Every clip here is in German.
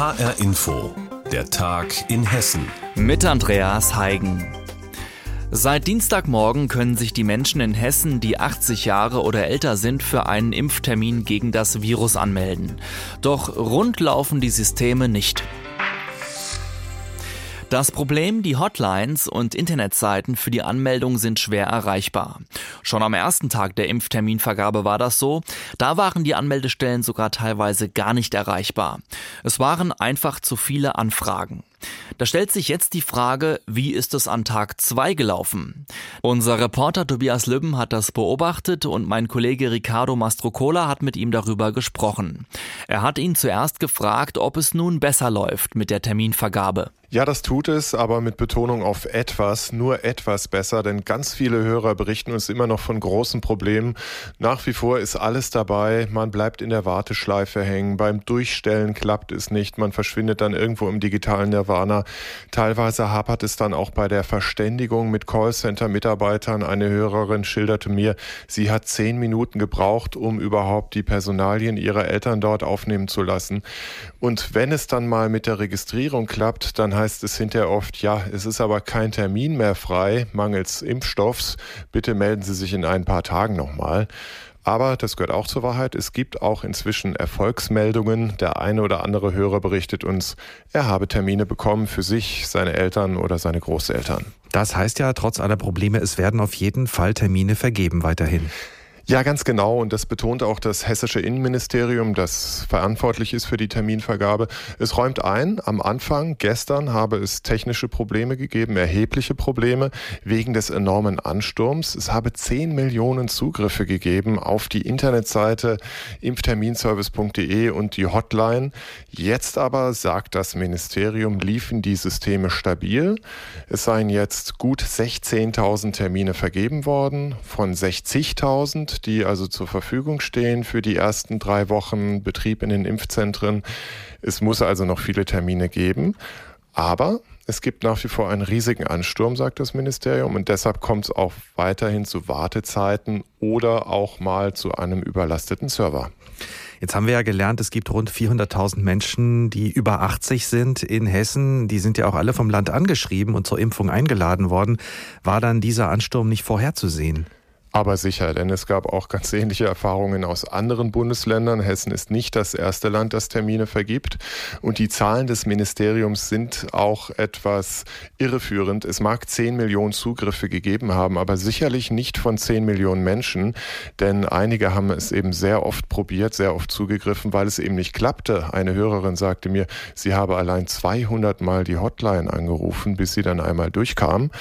HR Info, der Tag in Hessen. Mit Andreas Heigen. Seit Dienstagmorgen können sich die Menschen in Hessen, die 80 Jahre oder älter sind, für einen Impftermin gegen das Virus anmelden. Doch rund laufen die Systeme nicht. Das Problem, die Hotlines und Internetseiten für die Anmeldung sind schwer erreichbar. Schon am ersten Tag der Impfterminvergabe war das so. Da waren die Anmeldestellen sogar teilweise gar nicht erreichbar. Es waren einfach zu viele Anfragen. Da stellt sich jetzt die Frage, wie ist es an Tag 2 gelaufen? Unser Reporter Tobias Lübben hat das beobachtet und mein Kollege Ricardo Mastrocola hat mit ihm darüber gesprochen. Er hat ihn zuerst gefragt, ob es nun besser läuft mit der Terminvergabe. Ja, das tut es, aber mit Betonung auf etwas, nur etwas besser, denn ganz viele Hörer berichten uns immer noch von großen Problemen. Nach wie vor ist alles dabei, man bleibt in der Warteschleife hängen, beim Durchstellen klappt es nicht, man verschwindet dann irgendwo im digitalen Nirvana. Teilweise hapert es dann auch bei der Verständigung mit Callcenter-Mitarbeitern. Eine Hörerin schilderte mir, sie hat zehn Minuten gebraucht, um überhaupt die Personalien ihrer Eltern dort aufnehmen zu lassen. Und wenn es dann mal mit der Registrierung klappt, dann heißt es hinterher oft, ja, es ist aber kein Termin mehr frei, mangels Impfstoffs. Bitte melden Sie sich in ein paar Tagen nochmal. Aber das gehört auch zur Wahrheit. Es gibt auch inzwischen Erfolgsmeldungen. Der eine oder andere Hörer berichtet uns, er habe Termine bekommen für sich, seine Eltern oder seine Großeltern. Das heißt ja, trotz aller Probleme, es werden auf jeden Fall Termine vergeben weiterhin. Ja, ganz genau. Und das betont auch das hessische Innenministerium, das verantwortlich ist für die Terminvergabe. Es räumt ein, am Anfang, gestern, habe es technische Probleme gegeben, erhebliche Probleme wegen des enormen Ansturms. Es habe 10 Millionen Zugriffe gegeben auf die Internetseite impfterminservice.de und die Hotline. Jetzt aber, sagt das Ministerium, liefen die Systeme stabil. Es seien jetzt gut 16.000 Termine vergeben worden von 60.000 die also zur Verfügung stehen für die ersten drei Wochen Betrieb in den Impfzentren. Es muss also noch viele Termine geben. Aber es gibt nach wie vor einen riesigen Ansturm, sagt das Ministerium, und deshalb kommt es auch weiterhin zu Wartezeiten oder auch mal zu einem überlasteten Server. Jetzt haben wir ja gelernt, es gibt rund 400.000 Menschen, die über 80 sind in Hessen. Die sind ja auch alle vom Land angeschrieben und zur Impfung eingeladen worden. War dann dieser Ansturm nicht vorherzusehen? Aber sicher, denn es gab auch ganz ähnliche Erfahrungen aus anderen Bundesländern. Hessen ist nicht das erste Land, das Termine vergibt. Und die Zahlen des Ministeriums sind auch etwas irreführend. Es mag 10 Millionen Zugriffe gegeben haben, aber sicherlich nicht von 10 Millionen Menschen. Denn einige haben es eben sehr oft probiert, sehr oft zugegriffen, weil es eben nicht klappte. Eine Hörerin sagte mir, sie habe allein 200 Mal die Hotline angerufen, bis sie dann einmal durchkam.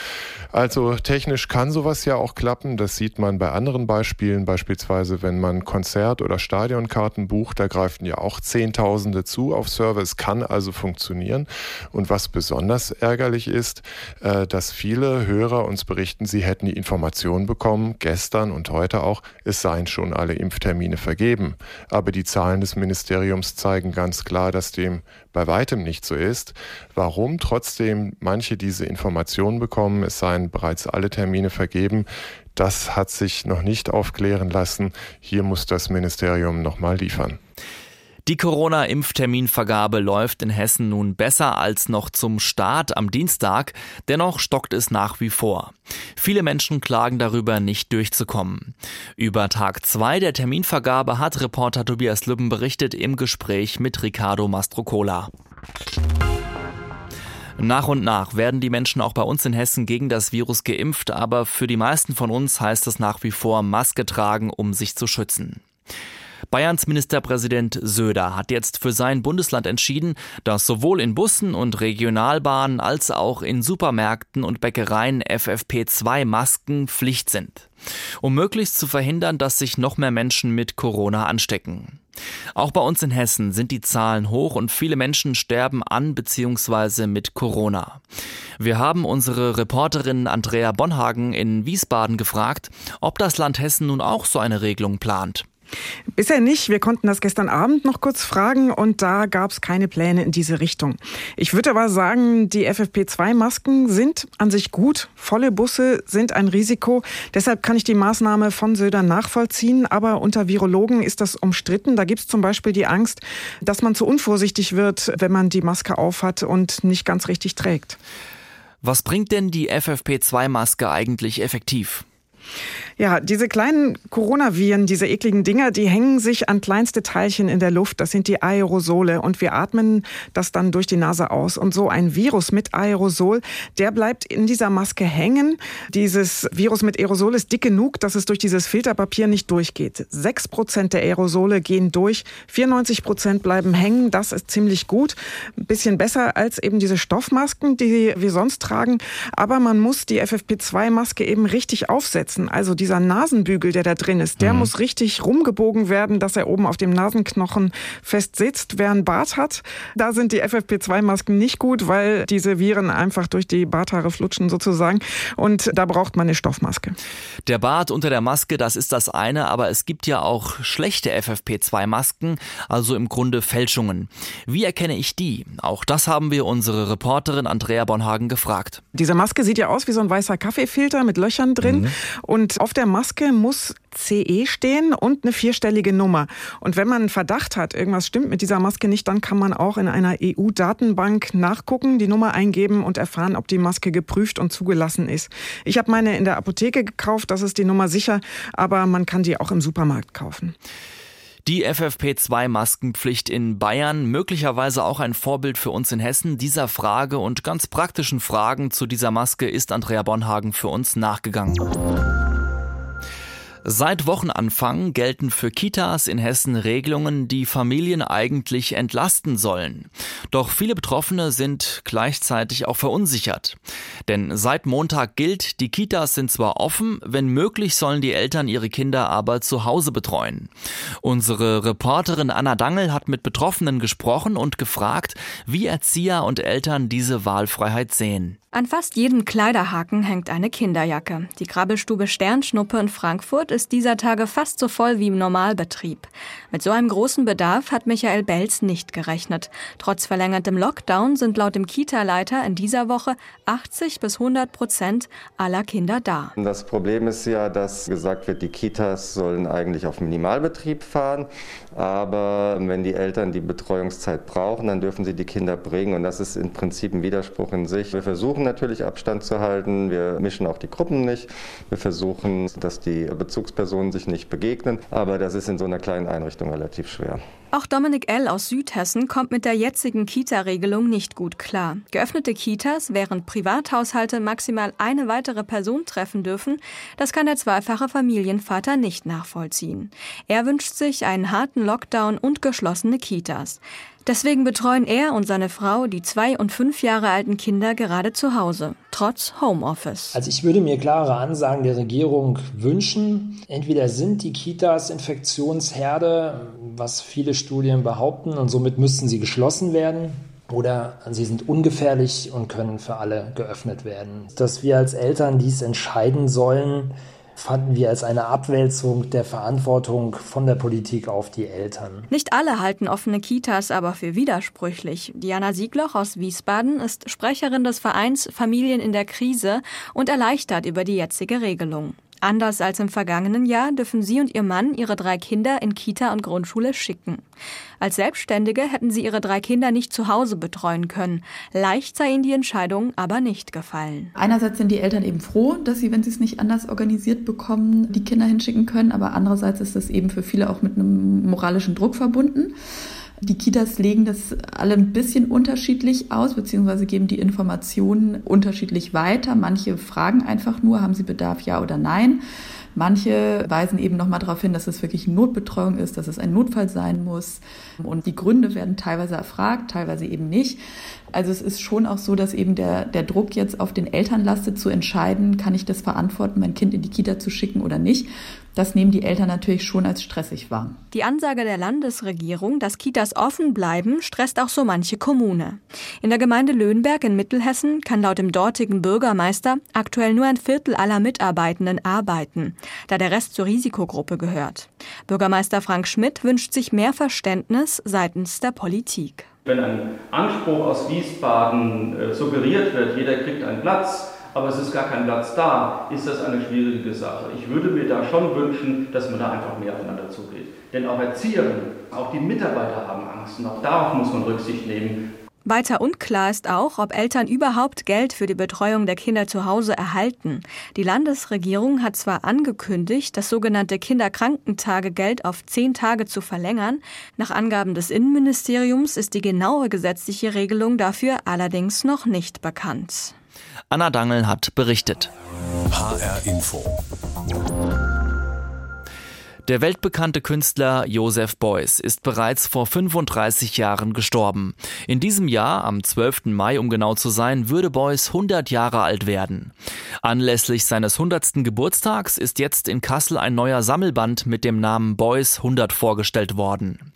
Also technisch kann sowas ja auch klappen. Das sieht man bei anderen Beispielen, beispielsweise wenn man Konzert- oder Stadionkarten bucht, da greifen ja auch Zehntausende zu auf Server. Es kann also funktionieren. Und was besonders ärgerlich ist, äh, dass viele Hörer uns berichten, sie hätten die Information bekommen, gestern und heute auch, es seien schon alle Impftermine vergeben. Aber die Zahlen des Ministeriums zeigen ganz klar, dass dem bei weitem nicht so ist. Warum trotzdem manche diese Informationen bekommen, es seien bereits alle Termine vergeben, das hat sich noch nicht aufklären lassen. Hier muss das Ministerium nochmal liefern. Die Corona-Impfterminvergabe läuft in Hessen nun besser als noch zum Start am Dienstag, dennoch stockt es nach wie vor. Viele Menschen klagen darüber, nicht durchzukommen. Über Tag 2 der Terminvergabe hat Reporter Tobias Lübben berichtet im Gespräch mit Ricardo Mastrocola. Nach und nach werden die Menschen auch bei uns in Hessen gegen das Virus geimpft, aber für die meisten von uns heißt es nach wie vor Maske tragen, um sich zu schützen. Bayerns Ministerpräsident Söder hat jetzt für sein Bundesland entschieden, dass sowohl in Bussen und Regionalbahnen als auch in Supermärkten und Bäckereien FFP2-Masken Pflicht sind, um möglichst zu verhindern, dass sich noch mehr Menschen mit Corona anstecken. Auch bei uns in Hessen sind die Zahlen hoch und viele Menschen sterben an bzw. mit Corona. Wir haben unsere Reporterin Andrea Bonhagen in Wiesbaden gefragt, ob das Land Hessen nun auch so eine Regelung plant. Bisher nicht. Wir konnten das gestern Abend noch kurz fragen und da gab es keine Pläne in diese Richtung. Ich würde aber sagen, die FFP2-Masken sind an sich gut. Volle Busse sind ein Risiko. Deshalb kann ich die Maßnahme von Söder nachvollziehen. Aber unter Virologen ist das umstritten. Da gibt es zum Beispiel die Angst, dass man zu unvorsichtig wird, wenn man die Maske aufhat und nicht ganz richtig trägt. Was bringt denn die FFP2-Maske eigentlich effektiv? Ja, diese kleinen Coronaviren, diese ekligen Dinger, die hängen sich an kleinste Teilchen in der Luft. Das sind die Aerosole und wir atmen das dann durch die Nase aus. Und so ein Virus mit Aerosol, der bleibt in dieser Maske hängen. Dieses Virus mit Aerosol ist dick genug, dass es durch dieses Filterpapier nicht durchgeht. Sechs Prozent der Aerosole gehen durch, 94 Prozent bleiben hängen. Das ist ziemlich gut. Ein bisschen besser als eben diese Stoffmasken, die wir sonst tragen. Aber man muss die FFP2-Maske eben richtig aufsetzen. Also diese dieser Nasenbügel, der da drin ist, der mhm. muss richtig rumgebogen werden, dass er oben auf dem Nasenknochen fest sitzt. Wer einen Bart hat, da sind die FFP2-Masken nicht gut, weil diese Viren einfach durch die Barthaare flutschen sozusagen. Und da braucht man eine Stoffmaske. Der Bart unter der Maske, das ist das eine, aber es gibt ja auch schlechte FFP2-Masken, also im Grunde Fälschungen. Wie erkenne ich die? Auch das haben wir unsere Reporterin Andrea Bonhagen gefragt. Diese Maske sieht ja aus wie so ein weißer Kaffeefilter mit Löchern drin. Mhm. Und auf der Maske muss CE stehen und eine vierstellige Nummer. Und wenn man einen Verdacht hat, irgendwas stimmt mit dieser Maske nicht, dann kann man auch in einer EU-Datenbank nachgucken, die Nummer eingeben und erfahren, ob die Maske geprüft und zugelassen ist. Ich habe meine in der Apotheke gekauft, das ist die Nummer sicher, aber man kann die auch im Supermarkt kaufen. Die FFP2-Maskenpflicht in Bayern, möglicherweise auch ein Vorbild für uns in Hessen. Dieser Frage und ganz praktischen Fragen zu dieser Maske ist Andrea Bonhagen für uns nachgegangen. Seit Wochenanfang gelten für Kitas in Hessen Regelungen, die Familien eigentlich entlasten sollen. Doch viele Betroffene sind gleichzeitig auch verunsichert. Denn seit Montag gilt, die Kitas sind zwar offen, wenn möglich sollen die Eltern ihre Kinder aber zu Hause betreuen. Unsere Reporterin Anna Dangel hat mit Betroffenen gesprochen und gefragt, wie Erzieher und Eltern diese Wahlfreiheit sehen. An fast jedem Kleiderhaken hängt eine Kinderjacke. Die Krabbelstube Sternschnuppe in Frankfurt ist dieser Tage fast so voll wie im Normalbetrieb. Mit so einem großen Bedarf hat Michael Belz nicht gerechnet. Trotz verlängertem Lockdown sind laut dem Kita-Leiter in dieser Woche 80 bis 100 Prozent aller Kinder da. Das Problem ist ja, dass gesagt wird, die Kitas sollen eigentlich auf Minimalbetrieb fahren. Aber wenn die Eltern die Betreuungszeit brauchen, dann dürfen sie die Kinder bringen. Und das ist im Prinzip ein Widerspruch in sich. Wir versuchen natürlich Abstand zu halten. Wir mischen auch die Gruppen nicht. Wir versuchen, dass die Bezugspersonen sich nicht begegnen. Aber das ist in so einer kleinen Einrichtung relativ schwer. Auch Dominik L. aus Südhessen kommt mit der jetzigen Kita-Regelung nicht gut klar. Geöffnete Kitas, während Privathaushalte maximal eine weitere Person treffen dürfen, das kann der zweifache Familienvater nicht nachvollziehen. Er wünscht sich einen harten Lockdown und geschlossene Kitas. Deswegen betreuen er und seine Frau die zwei und fünf Jahre alten Kinder gerade zu Hause, trotz Homeoffice. Also ich würde mir klare Ansagen der Regierung wünschen. Entweder sind die Kitas Infektionsherde, was viele Studien behaupten, und somit müssten sie geschlossen werden. Oder sie sind ungefährlich und können für alle geöffnet werden. Dass wir als Eltern dies entscheiden sollen, fanden wir als eine Abwälzung der Verantwortung von der Politik auf die Eltern. Nicht alle halten offene Kitas aber für widersprüchlich. Diana Siegloch aus Wiesbaden ist Sprecherin des Vereins Familien in der Krise und erleichtert über die jetzige Regelung. Anders als im vergangenen Jahr dürfen sie und ihr Mann ihre drei Kinder in Kita und Grundschule schicken. Als Selbstständige hätten sie ihre drei Kinder nicht zu Hause betreuen können. Leicht sei ihnen die Entscheidung aber nicht gefallen. Einerseits sind die Eltern eben froh, dass sie, wenn sie es nicht anders organisiert bekommen, die Kinder hinschicken können, aber andererseits ist das eben für viele auch mit einem moralischen Druck verbunden. Die Kitas legen das alle ein bisschen unterschiedlich aus, beziehungsweise geben die Informationen unterschiedlich weiter. Manche fragen einfach nur, haben sie Bedarf, ja oder nein. Manche weisen eben nochmal darauf hin, dass es wirklich Notbetreuung ist, dass es ein Notfall sein muss. Und die Gründe werden teilweise erfragt, teilweise eben nicht. Also es ist schon auch so, dass eben der, der Druck jetzt auf den Eltern lastet, zu entscheiden, kann ich das verantworten, mein Kind in die Kita zu schicken oder nicht. Das nehmen die Eltern natürlich schon als stressig wahr. Die Ansage der Landesregierung, dass Kitas offen bleiben, stresst auch so manche Kommune. In der Gemeinde Löhnberg in Mittelhessen kann laut dem dortigen Bürgermeister aktuell nur ein Viertel aller Mitarbeitenden arbeiten, da der Rest zur Risikogruppe gehört. Bürgermeister Frank Schmidt wünscht sich mehr Verständnis seitens der Politik. Wenn ein Anspruch aus Wiesbaden äh, suggeriert wird, jeder kriegt einen Platz, aber es ist gar kein Platz da, ist das eine schwierige Sache. Ich würde mir da schon wünschen, dass man da einfach mehr aufeinander zugeht. Denn auch Erzieherinnen, auch die Mitarbeiter haben Angst und auch darauf muss man Rücksicht nehmen. Weiter unklar ist auch, ob Eltern überhaupt Geld für die Betreuung der Kinder zu Hause erhalten. Die Landesregierung hat zwar angekündigt, das sogenannte Kinderkrankentagegeld auf zehn Tage zu verlängern. Nach Angaben des Innenministeriums ist die genaue gesetzliche Regelung dafür allerdings noch nicht bekannt. Anna Dangel hat berichtet. HR Info. Der weltbekannte Künstler Joseph Beuys ist bereits vor 35 Jahren gestorben. In diesem Jahr, am 12. Mai um genau zu sein, würde Beuys 100 Jahre alt werden. Anlässlich seines 100. Geburtstags ist jetzt in Kassel ein neuer Sammelband mit dem Namen Beuys 100 vorgestellt worden.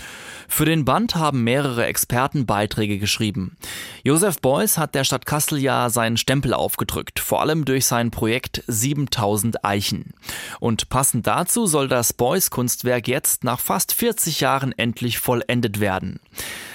Für den Band haben mehrere Experten Beiträge geschrieben. Joseph Beuys hat der Stadt Kassel ja seinen Stempel aufgedrückt, vor allem durch sein Projekt 7000 Eichen. Und passend dazu soll das Beuys Kunstwerk jetzt nach fast 40 Jahren endlich vollendet werden.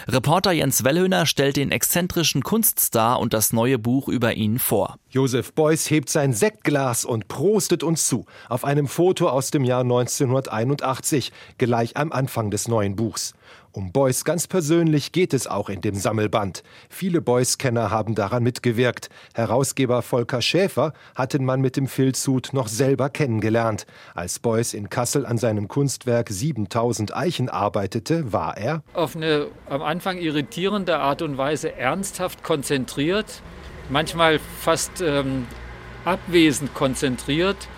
Reporter Jens Wellhöhner stellt den exzentrischen Kunststar und das neue Buch über ihn vor. Joseph Beuys hebt sein Sektglas und prostet uns zu auf einem Foto aus dem Jahr 1981, gleich am Anfang des neuen Buchs. Um Beuys ganz persönlich geht es auch in dem Sammelband. Viele Beuys-Kenner haben daran mitgewirkt. Herausgeber Volker Schäfer hat den Mann mit dem Filzhut noch selber kennengelernt. Als Beuys in Kassel an seinem Kunstwerk 7000 Eichen arbeitete, war er auf eine am Anfang irritierende Art und Weise ernsthaft konzentriert, manchmal fast ähm, abwesend konzentriert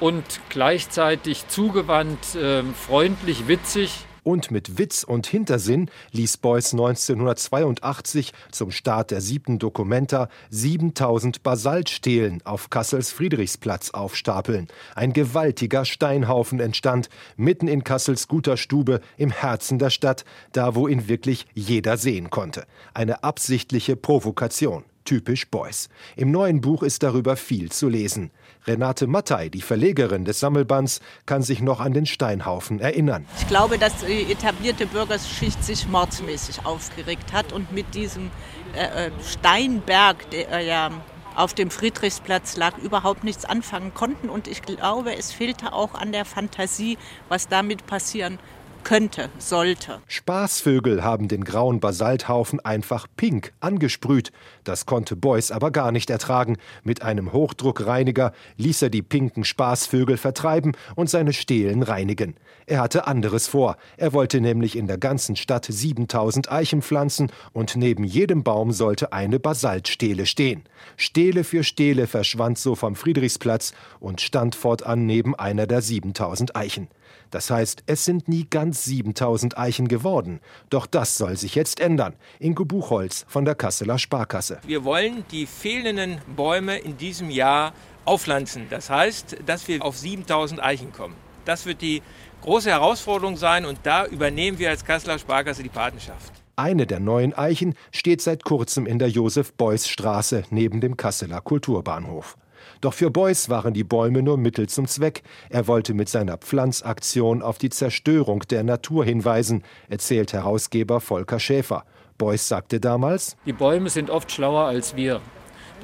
und gleichzeitig zugewandt, äh, freundlich, witzig und mit Witz und Hintersinn ließ Beuys 1982 zum Start der siebten Dokumenta 7000 Basaltstelen auf Kassels Friedrichsplatz aufstapeln. Ein gewaltiger Steinhaufen entstand, mitten in Kassels guter Stube im Herzen der Stadt, da wo ihn wirklich jeder sehen konnte. Eine absichtliche Provokation typisch Beuys. Im neuen Buch ist darüber viel zu lesen. Renate Mattei, die Verlegerin des Sammelbands, kann sich noch an den Steinhaufen erinnern. Ich glaube, dass die etablierte Bürgerschicht sich mordsmäßig aufgeregt hat und mit diesem äh, äh Steinberg, der ja auf dem Friedrichsplatz lag, überhaupt nichts anfangen konnten. Und ich glaube, es fehlte auch an der Fantasie, was damit passieren könnte, sollte. Spaßvögel haben den grauen Basalthaufen einfach pink angesprüht. Das konnte Beuys aber gar nicht ertragen. Mit einem Hochdruckreiniger ließ er die pinken Spaßvögel vertreiben und seine Stelen reinigen. Er hatte anderes vor. Er wollte nämlich in der ganzen Stadt 7000 Eichen pflanzen und neben jedem Baum sollte eine Basaltstele stehen. Stele für Stele verschwand so vom Friedrichsplatz und stand fortan neben einer der 7000 Eichen. Das heißt, es sind nie ganz 7000 Eichen geworden. Doch das soll sich jetzt ändern. Ingo Buchholz von der Kasseler Sparkasse. Wir wollen die fehlenden Bäume in diesem Jahr aufpflanzen. Das heißt, dass wir auf 7000 Eichen kommen. Das wird die große Herausforderung sein und da übernehmen wir als Kasseler Sparkasse die Patenschaft. Eine der neuen Eichen steht seit kurzem in der Josef-Beuys-Straße neben dem Kasseler Kulturbahnhof. Doch für Beuys waren die Bäume nur Mittel zum Zweck. Er wollte mit seiner Pflanzaktion auf die Zerstörung der Natur hinweisen, erzählt Herausgeber Volker Schäfer. Beuys sagte damals: Die Bäume sind oft schlauer als wir.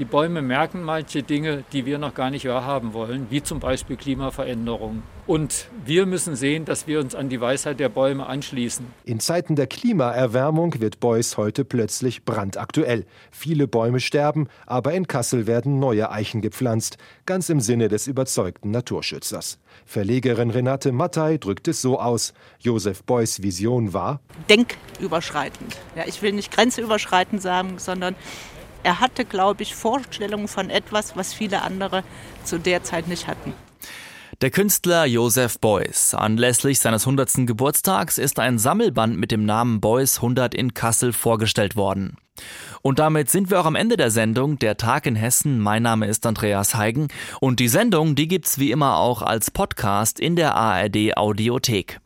Die Bäume merken manche Dinge, die wir noch gar nicht wahrhaben wollen, wie zum Beispiel Klimaveränderung. Und wir müssen sehen, dass wir uns an die Weisheit der Bäume anschließen. In Zeiten der Klimaerwärmung wird Beuys heute plötzlich brandaktuell. Viele Bäume sterben, aber in Kassel werden neue Eichen gepflanzt, ganz im Sinne des überzeugten Naturschützers. Verlegerin Renate Mattei drückt es so aus. Josef Beuys Vision war denküberschreitend. Ja, ich will nicht grenzüberschreitend sagen, sondern er hatte, glaube ich, Vorstellungen von etwas, was viele andere zu der Zeit nicht hatten. Der Künstler Joseph Beuys. Anlässlich seines 100. Geburtstags ist ein Sammelband mit dem Namen Beuys 100 in Kassel vorgestellt worden. Und damit sind wir auch am Ende der Sendung Der Tag in Hessen. Mein Name ist Andreas Heigen und die Sendung, die gibt's wie immer auch als Podcast in der ARD Audiothek.